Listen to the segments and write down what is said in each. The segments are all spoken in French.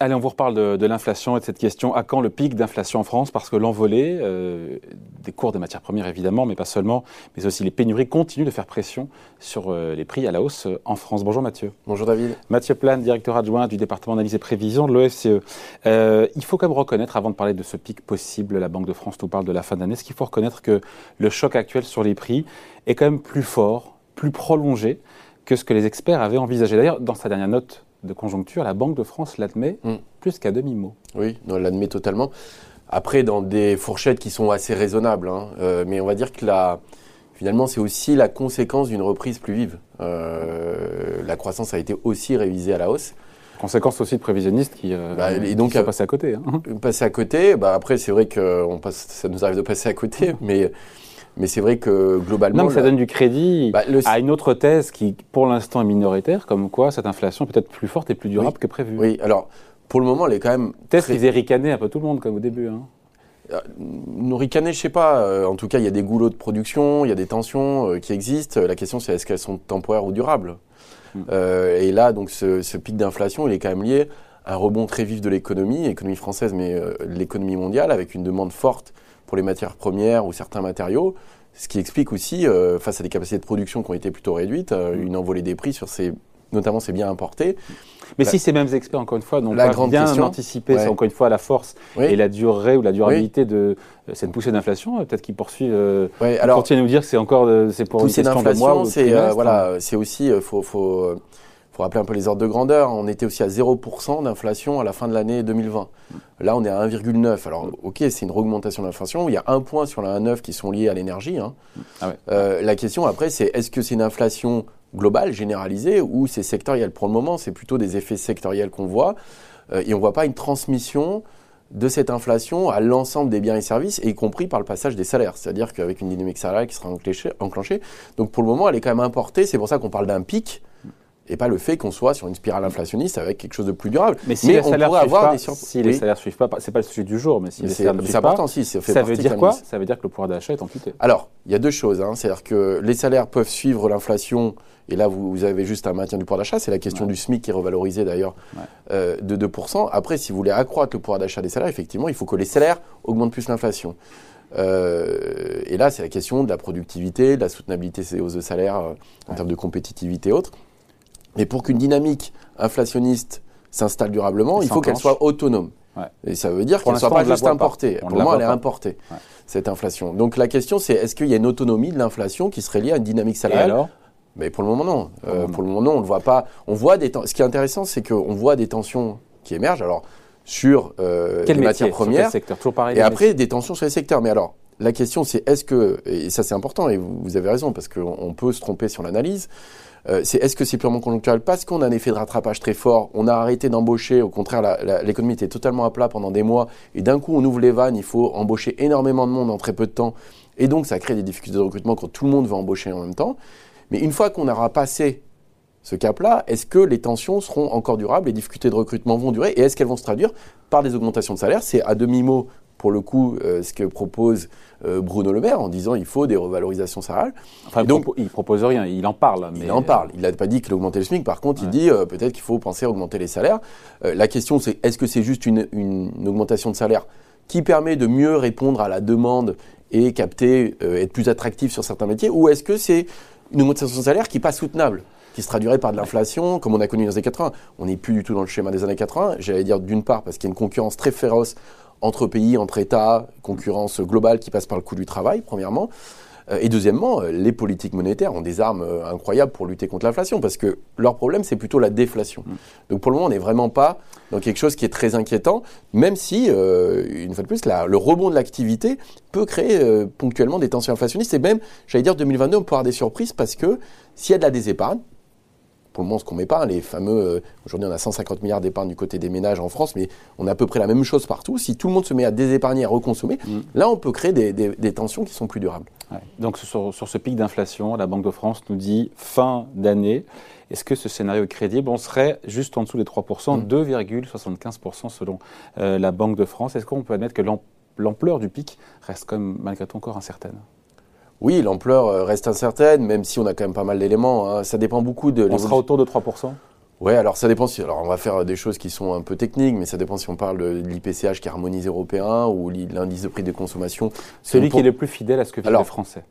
Allez, on vous reparle de, l'inflation et de cette question. À quand le pic d'inflation en France? Parce que l'envolée euh, des cours des matières premières, évidemment, mais pas seulement, mais aussi les pénuries continuent de faire pression sur euh, les prix à la hausse euh, en France. Bonjour Mathieu. Bonjour David. Mathieu Plane, directeur adjoint du département d'analyse et prévision de l'OFCE. il faut quand même reconnaître, avant de parler de ce pic possible, la Banque de France nous parle de la fin d'année, ce qu'il faut reconnaître que le choc actuel sur les prix est quand même plus fort, plus prolongé que ce que les experts avaient envisagé. D'ailleurs, dans sa dernière note de conjoncture, la Banque de France l'admet mm. plus qu'à demi-mot. Oui, elle l'admet totalement. Après, dans des fourchettes qui sont assez raisonnables, hein, euh, mais on va dire que la, finalement, c'est aussi la conséquence d'une reprise plus vive. Euh, la croissance a été aussi révisée à la hausse. Conséquence aussi de prévisionnistes qui, euh, bah, et donc, sont passés à côté. Hein. Passer à côté, bah après, c'est vrai que on passe, ça nous arrive de passer à côté, mais mais c'est vrai que globalement. Non, ça donne du crédit bah, à une autre thèse qui, pour l'instant, est minoritaire, comme quoi cette inflation est peut-être plus forte et plus durable que prévu. Oui, alors pour le moment, elle est quand même. Thèse très... qui faisait ricaner un peu tout le monde, comme au début. Hein. Euh, nous ricaner, je sais pas. Euh, en tout cas, il y a des goulots de production, il y a des tensions euh, qui existent. La question, c'est est-ce qu'elles sont temporaires ou durables hmm. Et là, donc, ce, ce pic d'inflation, il est quand même lié à un rebond très vif de l'économie, l'économie française, mais l'économie mondiale, avec une demande forte pour les matières premières ou certains matériaux, ce qui explique aussi, euh, face à des capacités de production qui ont été plutôt réduites, euh, une envolée des prix sur ces, notamment ces biens importés. Mais si ces mêmes experts, encore une fois, n'ont pas bien question, anticipé, c'est encore une fois la force et la durée ou la durabilité de euh, cette poussée d'inflation, peut-être qu'ils poursuivent, oui, alors, continuent à nous dire que c'est encore c'est pour une question de mois c'est voilà, c'est aussi faut, faut pour rappeler un peu les ordres de grandeur, on était aussi à 0% d'inflation à la fin de l'année 2020. Là, on est à 1,9. Alors, ok, c'est une augmentation d'inflation. Il y a un point sur la 1,9 qui sont liés à l'énergie. Hein. Ah euh, la question après, c'est est-ce que c'est une inflation globale, généralisée, ou c'est sectoriel? Pour le moment, c'est plutôt des effets sectoriels qu'on voit. Euh, et on ne voit pas une transmission de cette inflation à l'ensemble des biens et services, y compris par le passage des salaires. C'est-à-dire qu'avec une dynamique salariale qui sera enclenchée, donc pour le moment, elle est quand même importée. C'est pour ça qu'on parle d'un pic et pas le fait qu'on soit sur une spirale inflationniste avec quelque chose de plus durable. Mais si les on pourrait avoir des Si les salaires ne suivent pas, c'est pas le sujet du jour, mais si les salaires ne suivent pas, si, ça, fait ça veut dire quoi Ça veut dire que le pouvoir d'achat est amputé. Alors, il y a deux choses. Hein. C'est-à-dire que les salaires peuvent suivre l'inflation, et là, vous, avez juste un maintien du pouvoir d'achat. C'est la question du SMIC qui est revalorisé d'ailleurs euh, de 2%. Après, si vous voulez accroître le pouvoir d'achat des salaires, effectivement, il faut que les salaires augmentent plus l'inflation. Euh, et là, c'est la question de la productivité, de la soutenabilité des hausses de salaire euh, en termes de compétitivité et autres. Mais pour qu'une dynamique inflationniste s'installe durablement, il faut qu'elle soit autonome. Et ça veut dire qu'elle ne soit pas juste importée. Pour le moment, elle est importée, cette inflation. Donc la question, c'est est-ce qu'il y a une autonomie de l'inflation qui serait liée à une dynamique salariale mais pour le moment non. Euh, pour le moment non, on ne le voit pas. On voit des. Ce qui est intéressant, c'est qu'on voit des tensions qui émergent. Alors sur euh, les matières premières. Secteur? Toujours pareil, et après des tensions sur les secteurs. Mais alors la question, c'est est-ce que et ça c'est important et vous, avez raison parce qu'on peut se tromper sur l'analyse. Euh, c'est est-ce que c'est purement conjoncturel? Parce qu'on a un effet de rattrapage très fort, on a arrêté d'embaucher, au contraire l'économie était totalement à plat pendant des mois et d'un coup on ouvre les vannes, il faut embaucher énormément de monde en très peu de temps et donc ça crée des difficultés de recrutement quand tout le monde veut embaucher en même temps. Mais une fois qu'on aura passé ce cap-là, est-ce que les tensions seront encore durables, les difficultés de recrutement vont durer et est-ce qu'elles vont se traduire par des augmentations de salaire? C'est à demi-mot pour le coup, euh, ce que propose euh, Bruno Le Maire en disant il faut des revalorisations salariales. Enfin, donc, il propose rien, il en parle. Mais... Il en parle. Il n'a pas dit qu'il augmentait le SMIC. Par contre, il dit euh, peut-être qu'il faut penser à augmenter les salaires. la question, c'est est-ce que c'est juste une, une, augmentation de salaire qui permet de mieux répondre à la demande et capter, être plus attractif sur certains métiers, ou est-ce que c'est une augmentation de salaire qui n'est pas soutenable qui se traduirait par de l'inflation, comme on a connu dans les années 80. On n'est plus du tout dans le schéma des années 80. J'allais dire d'une part parce qu'il y a une concurrence très féroce entre pays, entre États, concurrence globale qui passe par le coût du travail, premièrement. Euh, et deuxièmement, euh, les politiques monétaires ont des armes euh, incroyables pour lutter contre l'inflation, parce que leur problème, c'est plutôt la déflation. Mm. Donc pour le moment, on n'est vraiment pas dans quelque chose qui est très inquiétant, même si, une fois de plus, le rebond de l'activité peut créer ponctuellement des tensions inflationnistes. Et même, j'allais dire, 2022, on peut avoir des surprises, parce que s'il y a de la désépargne, pour le moment ce qu'on met pas, les fameux, euh, aujourd'hui on a 150 milliards d'épargne du côté des ménages en France, mais on a à peu près la même chose partout. Si tout le monde se met à désépargner, à reconsommer, mm. là on peut créer des, tensions qui sont plus durables. Donc sur, ce pic d'inflation, la Banque de France nous dit fin d'année. Est-ce que ce scénario est crédible? On serait juste en dessous des 3%, 2,75% mm. selon euh, la Banque de France. Est-ce qu'on peut admettre que l'ampleur du pic reste quand même malgré tout encore incertaine? Oui, l'ampleur euh, reste incertaine, même si on a quand même pas mal d'éléments. Hein. Ça dépend beaucoup de. On sera autour de 3% Ouais, alors ça dépend si. Alors on va faire des choses qui sont un peu techniques, mais ça dépend si on parle de l'IPCH qui est harmonisé européen ou l'indice de prix de consommation. Celui qui est le plus fidèle à ce que vivent les Français.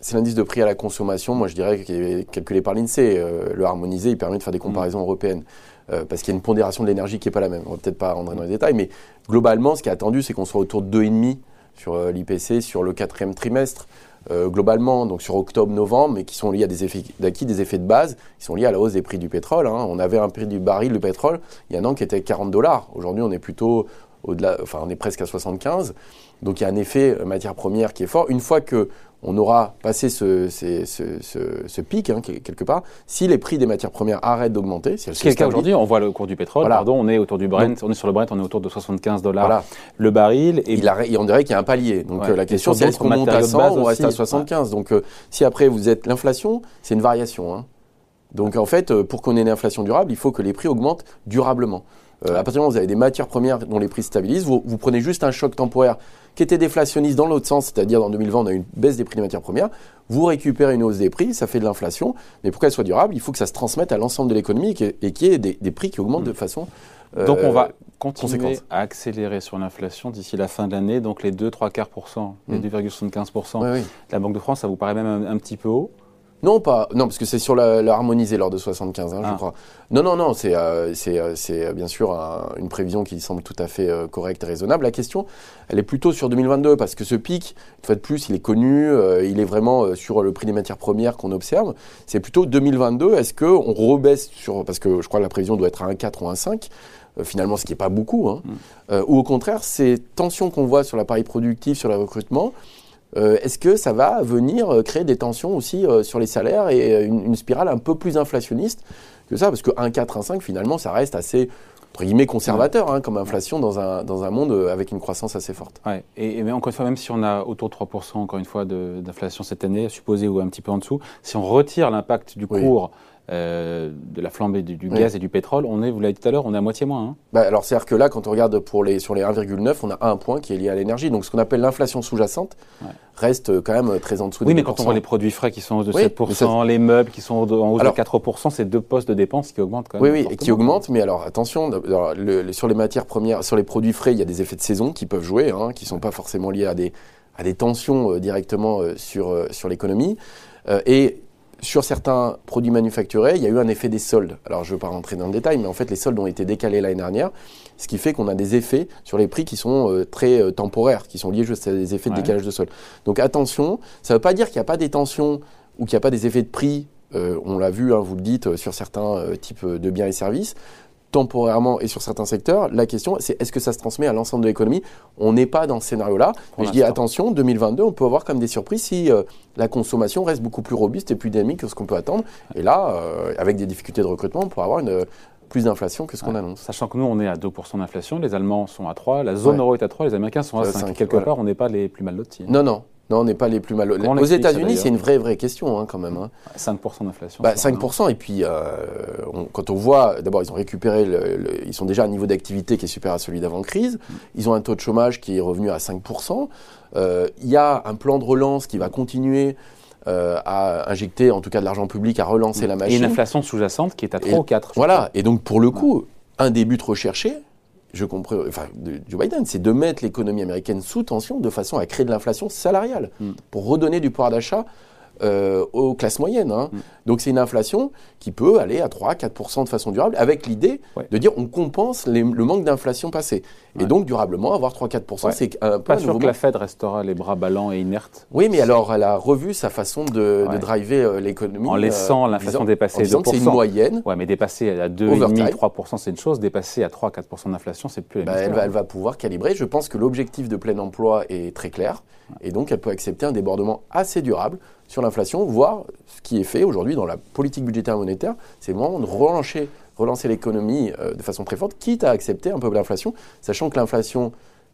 C'est l'indice de prix à la consommation, moi je dirais, qui est calculé par l'INSEE. Euh, le harmonisé, il permet de faire des comparaisons mmh. européennes. Euh, parce qu'il y a une pondération de l'énergie qui n'est pas la même. On va peut-être pas rentrer dans les détails, mais globalement, ce qui est attendu, c'est qu'on soit autour de 2,5 sur l'IPC sur le quatrième trimestre. Euh, globalement, donc sur octobre-novembre, mais qui sont liés à des effets d'acquis, des effets de base, qui sont liés à la hausse des prix du pétrole. Hein. On avait un prix du baril de pétrole il y a un an qui était 40 dollars. Aujourd'hui, on est plutôt au-delà, enfin, on est presque à 75. Donc il y a un effet matière première qui est fort. Une fois que on aura passé ce, ce, pic, hein, quelque part, si les prix des matières premières arrêtent d'augmenter. Si Ce qui est le cas aujourd'hui, on voit le cours du pétrole, pardon, on est autour du Brent, on est sur le Brent, on est autour de 75 dollars le baril. Et Il on dirait qu'il y a un palier. Donc euh, la question, c'est est-ce qu'on monte à 100 ou on reste à 75 Donc euh, si après vous êtes l'inflation, c'est une variation. Hein. Donc en fait, euh, pour qu'on ait une inflation durable, il faut que les prix augmentent durablement. À partir du moment où vous avez des matières premières dont les prix stabilisent, vous, vous prenez juste un choc temporaire qui était déflationniste dans l'autre sens, c'est-à-dire dans 2020, on a eu une baisse des prix des matières premières. Vous récupérez une hausse des prix, ça fait de l'inflation, mais pour qu'elle soit durable, il faut que ça se transmette à l'ensemble de l'économie et qu'il y ait des, prix qui augmentent de mm. façon. Euh, donc on va continuer à accélérer sur l'inflation d'ici la fin de l'année, donc les 2-3 quarts les 2,75%. Mm. La Banque de France, ça vous paraît même un petit peu haut non, pas. Non, parce que c'est sur la, lors de 75, hein, je ah. crois. Non, non, non, c'est euh, euh, euh, bien sûr une prévision qui semble tout à fait correcte et raisonnable. La question, elle est plutôt sur 2022, parce que ce pic, une fois de plus, il est connu, il est vraiment sur le prix des matières premières qu'on observe. C'est plutôt 2022, est-ce qu'on rebaisse sur. Parce que je crois que la prévision doit être à 1,4 ou 1,5 finalement ce qui n'est pas beaucoup, hein. mm. ou au contraire, ces tensions qu'on voit sur l'appareil productif, sur le recrutement, euh, est-ce que ça va venir euh, créer des tensions aussi euh, sur les salaires et une, spirale un peu plus inflationniste que ça? Parce que 1,4, 1,5, finalement, ça reste assez entre guillemets conservateur hein, comme inflation dans un, dans un monde avec une croissance assez forte. Ouais. Et, mais encore une fois, même si on a autour de 3% encore une fois d'inflation cette année, supposé ou un petit peu en dessous, si on retire l'impact du cours euh, de la flambée du, gaz et du pétrole, on est, vous l'avez dit tout à l'heure, on est à moitié moins. Hein. Bah, alors c'est-à-dire que là, quand on regarde pour les, sur les 1,9, on a un point qui est lié à l'énergie. Donc ce qu'on appelle l'inflation sous-jacente reste quand même très en dessous oui, mais quand on voit les produits frais qui sont en hausse de 7%, les meubles qui sont en hausse de 4%, c'est deux postes de dépenses qui augmentent quand même. Oui, oui, et qui augmentent, mais alors attention, sur les matières premières, sur les produits frais, il y a des effets de saison qui peuvent jouer, hein, qui ne sont pas forcément liés à des, à des tensions euh, directement euh, sur, euh, sur l'économie. et sur certains produits manufacturés, il y a eu un effet des soldes. Alors, je ne veux pas rentrer dans le détail, mais en fait, les soldes ont été décalés l'année dernière, ce qui fait qu'on a des effets sur les prix qui sont euh, très euh, temporaires, qui sont liés juste à des effets de décalage de soldes. Donc, attention, ça ne veut pas dire qu'il n'y a pas des tensions ou qu'il n'y a pas des effets de prix. Euh, on l'a vu, hein, vous le dites, sur certains types de biens et services temporairement et sur certains secteurs. La question, c'est est-ce que ça se transmet à l'ensemble de l'économie? On n'est pas dans ce scénario-là. Mais je dis attention, 2022, on peut avoir comme des surprises si euh, la consommation reste beaucoup plus robuste et plus dynamique que ce qu'on peut attendre. Et là, euh, avec des difficultés de recrutement, on pourrait avoir une plus d'inflation que ce qu'on annonce. Sachant que nous, on est à 2% d'inflation, les Allemands sont à 3, la zone euro est à 3, les Américains sont à 5. Quelque part, on n'est pas les plus mal lotis. Non, non. Non, on n'est pas les plus mal. Aux États-Unis, c'est une vraie, vraie question hein, quand même. Hein. 5% d'inflation. 5%, bah, et puis euh, quand on voit, d'abord, ils ont récupéré, ils sont déjà à un niveau d'activité qui est supérieur à celui d'avant-crise. Mm. Ils ont un taux de chômage qui est revenu à 5%. Euh, il y a un plan de relance qui va continuer. Euh, à injecter en tout cas de l'argent public, à relancer mm. la machine. Et une inflation sous-jacente qui est à 3 ou 4. Voilà, et donc pour le coup, un des buts recherchés, je comprends, enfin, de Joe Biden, c'est de mettre l'économie américaine sous tension de façon à créer de l'inflation salariale mm. pour redonner du pouvoir d'achat euh, aux classes moyennes. Hein. Mm. Donc c'est une inflation qui peut aller à 3-4% de façon durable, avec l'idée de dire on compense le manque d'inflation passée. Et donc durablement, avoir 3-4%, c'est un peu... Pas sûr que la Fed restera les bras ballants et inerte. Oui, mais alors elle a revu sa façon de, driver euh, l'économie. En laissant euh, l'inflation dépasser en 2%. c'est une moyenne. Oui, mais dépasser à 2,5-3%, c'est une chose. Dépasser à 3-4% d'inflation, c'est plus bah, elle, va, elle va pouvoir calibrer. Je pense que l'objectif de plein emploi est très clair. Et donc elle peut accepter un débordement assez durable sur l'inflation, voire ce qui est fait aujourd'hui dans la politique budgétaire et monétaire, c'est vraiment de relancer, relancer l'économie euh, de façon très forte, quitte à accepter un peu l'inflation, sachant que l'inflation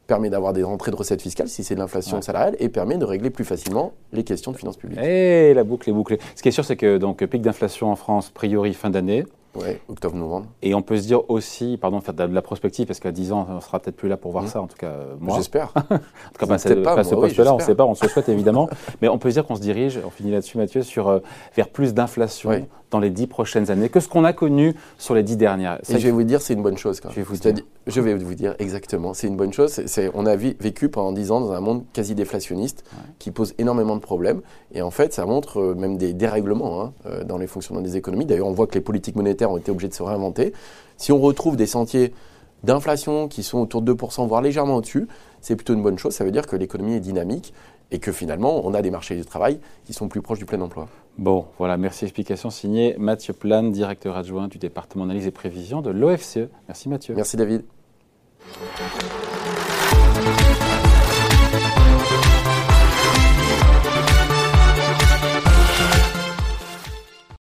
permet d'avoir des rentrées de recettes fiscales si c'est de l'inflation salariale et permet de régler plus facilement les questions de finances publiques. Et la boucle est bouclée. Ce qui est sûr, c'est que donc pic d'inflation en France, priori fin d'année. Ouais, octobre-novembre. Et on peut se dire aussi, pardon, faire de la prospective, parce qu'à 10 ans, on sera peut-être plus là pour voir Mmh. ça, en tout cas, euh, moi. J'espère. En tout cas, Peut-être pas, pas ce oui, on ne sait pas, on se le souhaite évidemment. Mais on peut se dire qu'on se dirige, on finit là-dessus Mathieu, sur, euh, vers plus d'inflation Oui. dans les dix prochaines années que ce qu'on a connu sur les dix dernières. Et je vais vous dire, c'est une bonne chose. Quand même. Je vais vous C'est-à-dire- Je vais vous dire exactement. C'est une bonne chose. On a vécu pendant 10 ans dans un monde quasi déflationniste qui pose énormément de problèmes. Et en fait, ça montre euh, même des dérèglements hein, euh, dans les fonctionnements des économies. D'ailleurs, on voit que les politiques monétaires ont été obligées de se réinventer. Si on retrouve des sentiers d'inflation qui sont autour de 2%, voire légèrement au-dessus, c'est plutôt une bonne chose. Ça veut dire que l'économie est dynamique et que finalement, on a des marchés du travail qui sont plus proches du plein emploi. Bon, voilà, merci. Explication signée Mathieu Plane, directeur adjoint du département analyse et prévision de l'OFCE. Merci Mathieu. Merci David.